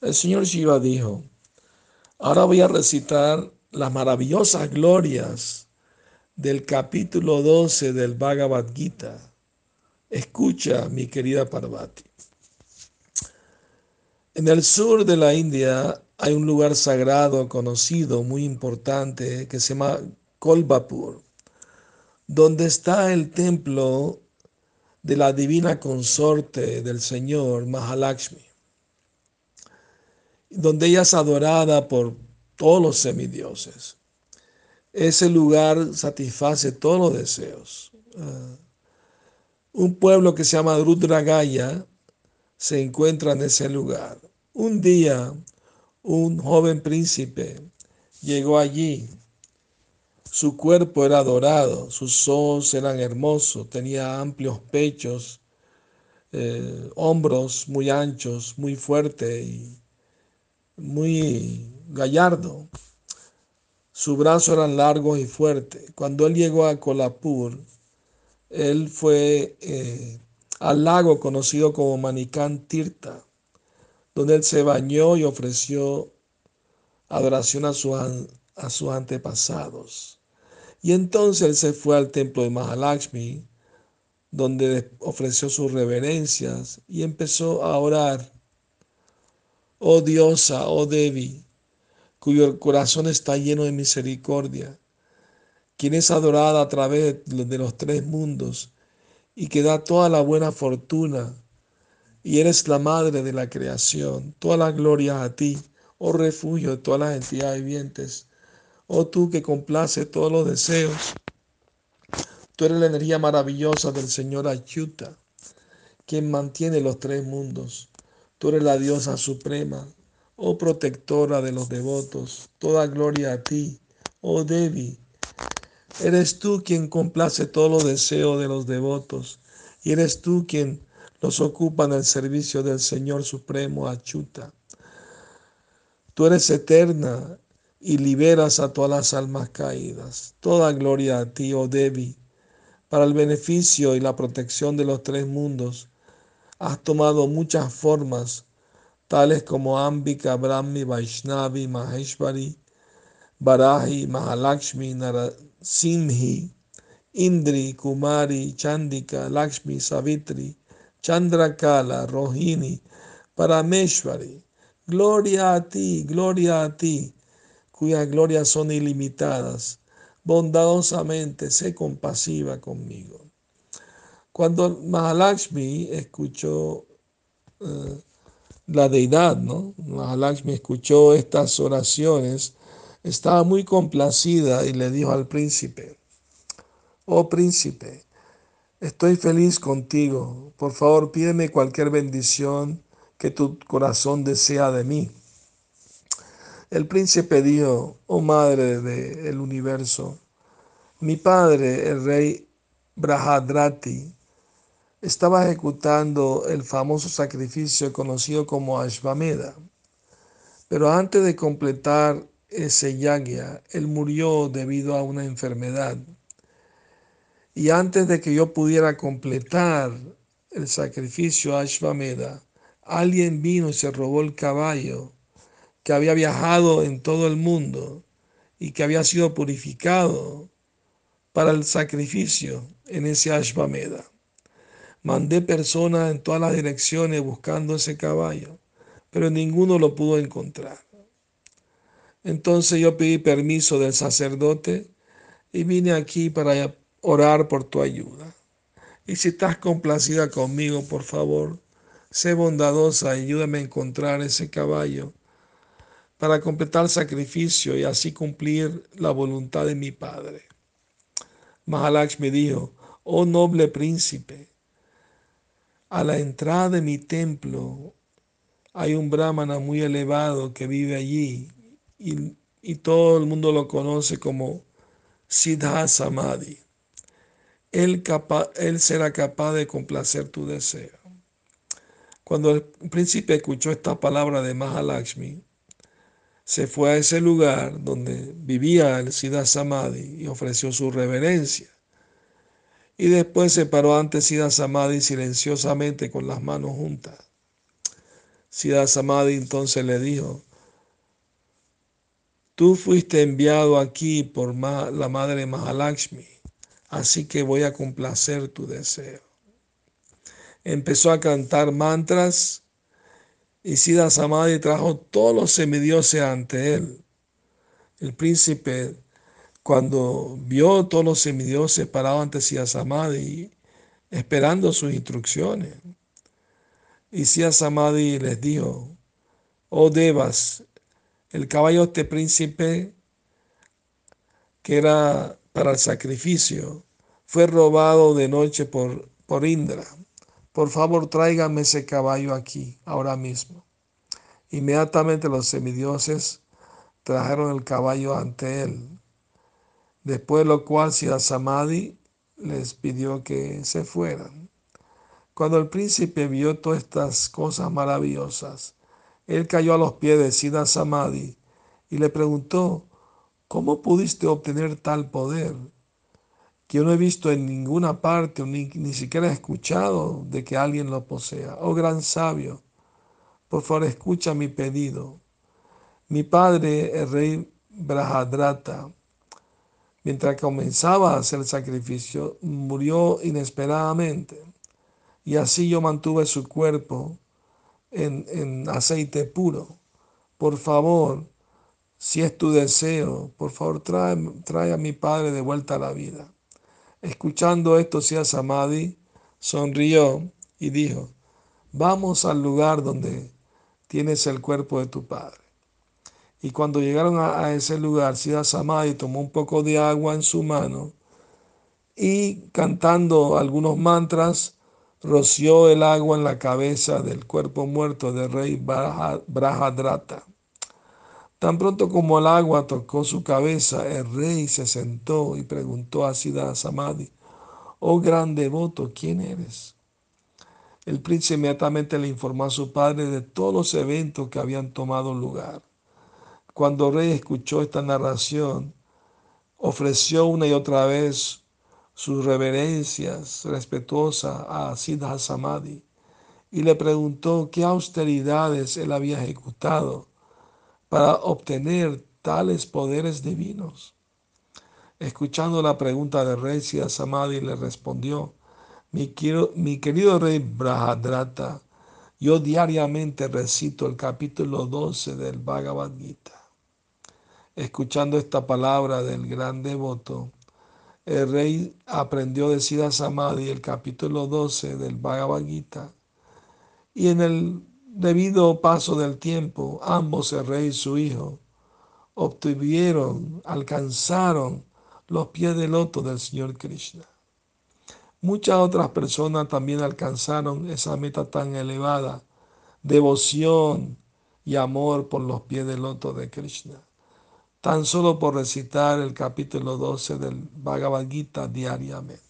El señor Shiva dijo, ahora voy a recitar las maravillosas glorias del capítulo 12 del Bhagavad Gita. Escucha, mi querida Parvati. En el sur de la India hay un lugar sagrado conocido, muy importante, que se llama Kolbapur, donde está el templo de la divina consorte del Señor, Mahalakshmi, donde ella es adorada por todos los semidioses. Ese lugar satisface todos los deseos. Uh, un pueblo que se llama Rudragaya se encuentra en ese lugar. Un día, un joven príncipe llegó allí. Su cuerpo era dorado, sus ojos eran hermosos, tenía amplios pechos, eh, hombros muy anchos, muy fuerte y muy gallardo. Sus brazos eran largos y fuertes. Cuando él llegó a Kolapur, él fue eh, al lago conocido como Manikan Tirta, donde él se bañó y ofreció adoración a, a sus antepasados. Y entonces él se fue al templo de Mahalakshmi, donde ofreció sus reverencias y empezó a orar. Oh diosa, oh Devi, cuyo corazón está lleno de misericordia, quien es adorada a través de los tres mundos y que da toda la buena fortuna, y eres la madre de la creación. Toda la gloria a ti, oh refugio de todas las entidades vivientes, oh tú que complace todos los deseos. Tú eres la energía maravillosa del Señor Ayuta, quien mantiene los tres mundos. Tú eres la diosa suprema, oh protectora de los devotos. Toda gloria a ti, oh Devi, Eres tú quien complace todos los deseos de los devotos y eres tú quien los ocupa en el servicio del Señor Supremo Achuta. Tú eres eterna y liberas a todas las almas caídas. Toda gloria a ti, oh Devi, para el beneficio y la protección de los tres mundos. Has tomado muchas formas, tales como Ambika, Brahmi, Vaishnavi, Maheshwari, Barahi, Mahalakshmi, Narad Simhi, Indri, Kumari, Chandika, Lakshmi, Savitri, Chandrakala, Rohini, Parameshwari. Gloria a ti, gloria a ti, cuyas glorias son ilimitadas. Bondadosamente, sé compasiva conmigo. Cuando Mahalakshmi escuchó uh, la deidad, ¿no? Mahalakshmi escuchó estas oraciones, estaba muy complacida y le dijo al príncipe, oh príncipe, estoy feliz contigo, por favor pídeme cualquier bendición que tu corazón desea de mí. El príncipe dijo, oh madre del universo, mi padre, el rey Brahadrati, estaba ejecutando el famoso sacrificio conocido como Ashvamedha. Pero antes de completar ese Yagya, él murió debido a una enfermedad. Y antes de que yo pudiera completar el sacrificio a Ashvamedha, alguien vino y se robó el caballo que había viajado en todo el mundo y que había sido purificado para el sacrificio en ese Ashvamedha. Mandé personas en todas las direcciones buscando ese caballo, pero ninguno lo pudo encontrar. Entonces yo pedí permiso del sacerdote y vine aquí para orar por tu ayuda. Y si estás complacida conmigo, por favor, sé bondadosa y ayúdame a encontrar ese caballo para completar el sacrificio y así cumplir la voluntad de mi Padre. Mahalakshmi dijo, oh noble príncipe, a la entrada de mi templo hay un brahmana muy elevado que vive allí y, todo el mundo lo conoce como Siddha Samadhi. Él, él será capaz de complacer tu deseo. Cuando el príncipe escuchó esta palabra de Mahalakshmi, se fue a ese lugar donde vivía el Siddha Samadhi y ofreció su reverencia. Y después se paró ante Siddha Samadhi silenciosamente con las manos juntas. Siddha Samadhi entonces le dijo, tú fuiste enviado aquí por la madre Mahalakshmi, así que voy a complacer tu deseo. Empezó a cantar mantras y Siddha Samadhi trajo todos los semidioses ante él. El príncipe, cuando vio todos los semidioses parados ante Siddha Samadhi, esperando sus instrucciones, y Siddha Samadhi les dijo, oh Devas, el caballo de este príncipe, que era para el sacrificio, fue robado de noche por, por Indra. Por favor, tráigame ese caballo aquí, ahora mismo. Inmediatamente los semidioses trajeron el caballo ante él. Después de lo cual Siddha Samadhi les pidió que se fueran. Cuando el príncipe vio todas estas cosas maravillosas, él cayó a los pies de Siddha Samadhi y le preguntó, ¿cómo pudiste obtener tal poder? Que yo no he visto en ninguna parte, ni, ni siquiera he escuchado de que alguien lo posea. Oh gran sabio, por favor escucha mi pedido. Mi padre, el rey Brahadrata, mientras comenzaba a hacer sacrificio, murió inesperadamente. Y así yo mantuve su cuerpo en, aceite puro. Por favor, si es tu deseo, por favor trae, trae, a mi padre de vuelta a la vida. Escuchando esto, Sia Samadhi sonrió y dijo, vamos al lugar donde tienes el cuerpo de tu padre. Y cuando llegaron a, ese lugar, Siddha Samadhi tomó un poco de agua en su mano y cantando algunos mantras, roció el agua en la cabeza del cuerpo muerto del rey Brahadrata. Tan pronto como el agua tocó su cabeza, el rey se sentó y preguntó a Siddha Samadhi, oh gran devoto, ¿quién eres? El príncipe inmediatamente le informó a su padre de todos los eventos que habían tomado lugar. Cuando el rey escuchó esta narración, ofreció una y otra vez sus reverencias respetuosas a Siddha Samadhi y le preguntó qué austeridades él había ejecutado para obtener tales poderes divinos. Escuchando la pregunta del rey, Siddha Samadhi le respondió, mi, mi querido rey Brahadrata, yo diariamente recito el capítulo 12 del Bhagavad Gita. Escuchando esta palabra del gran devoto, el rey aprendió de Siddha Samadhi el capítulo 12 del Bhagavad Gita. Y en el debido paso del tiempo, ambos, el rey y su hijo, obtuvieron, alcanzaron los pies del loto del Señor Krishna. Muchas otras personas también alcanzaron esa meta tan elevada, devoción y amor por los pies del loto de Krishna tan solo por recitar el capítulo 12 del Bhagavad Gita diariamente.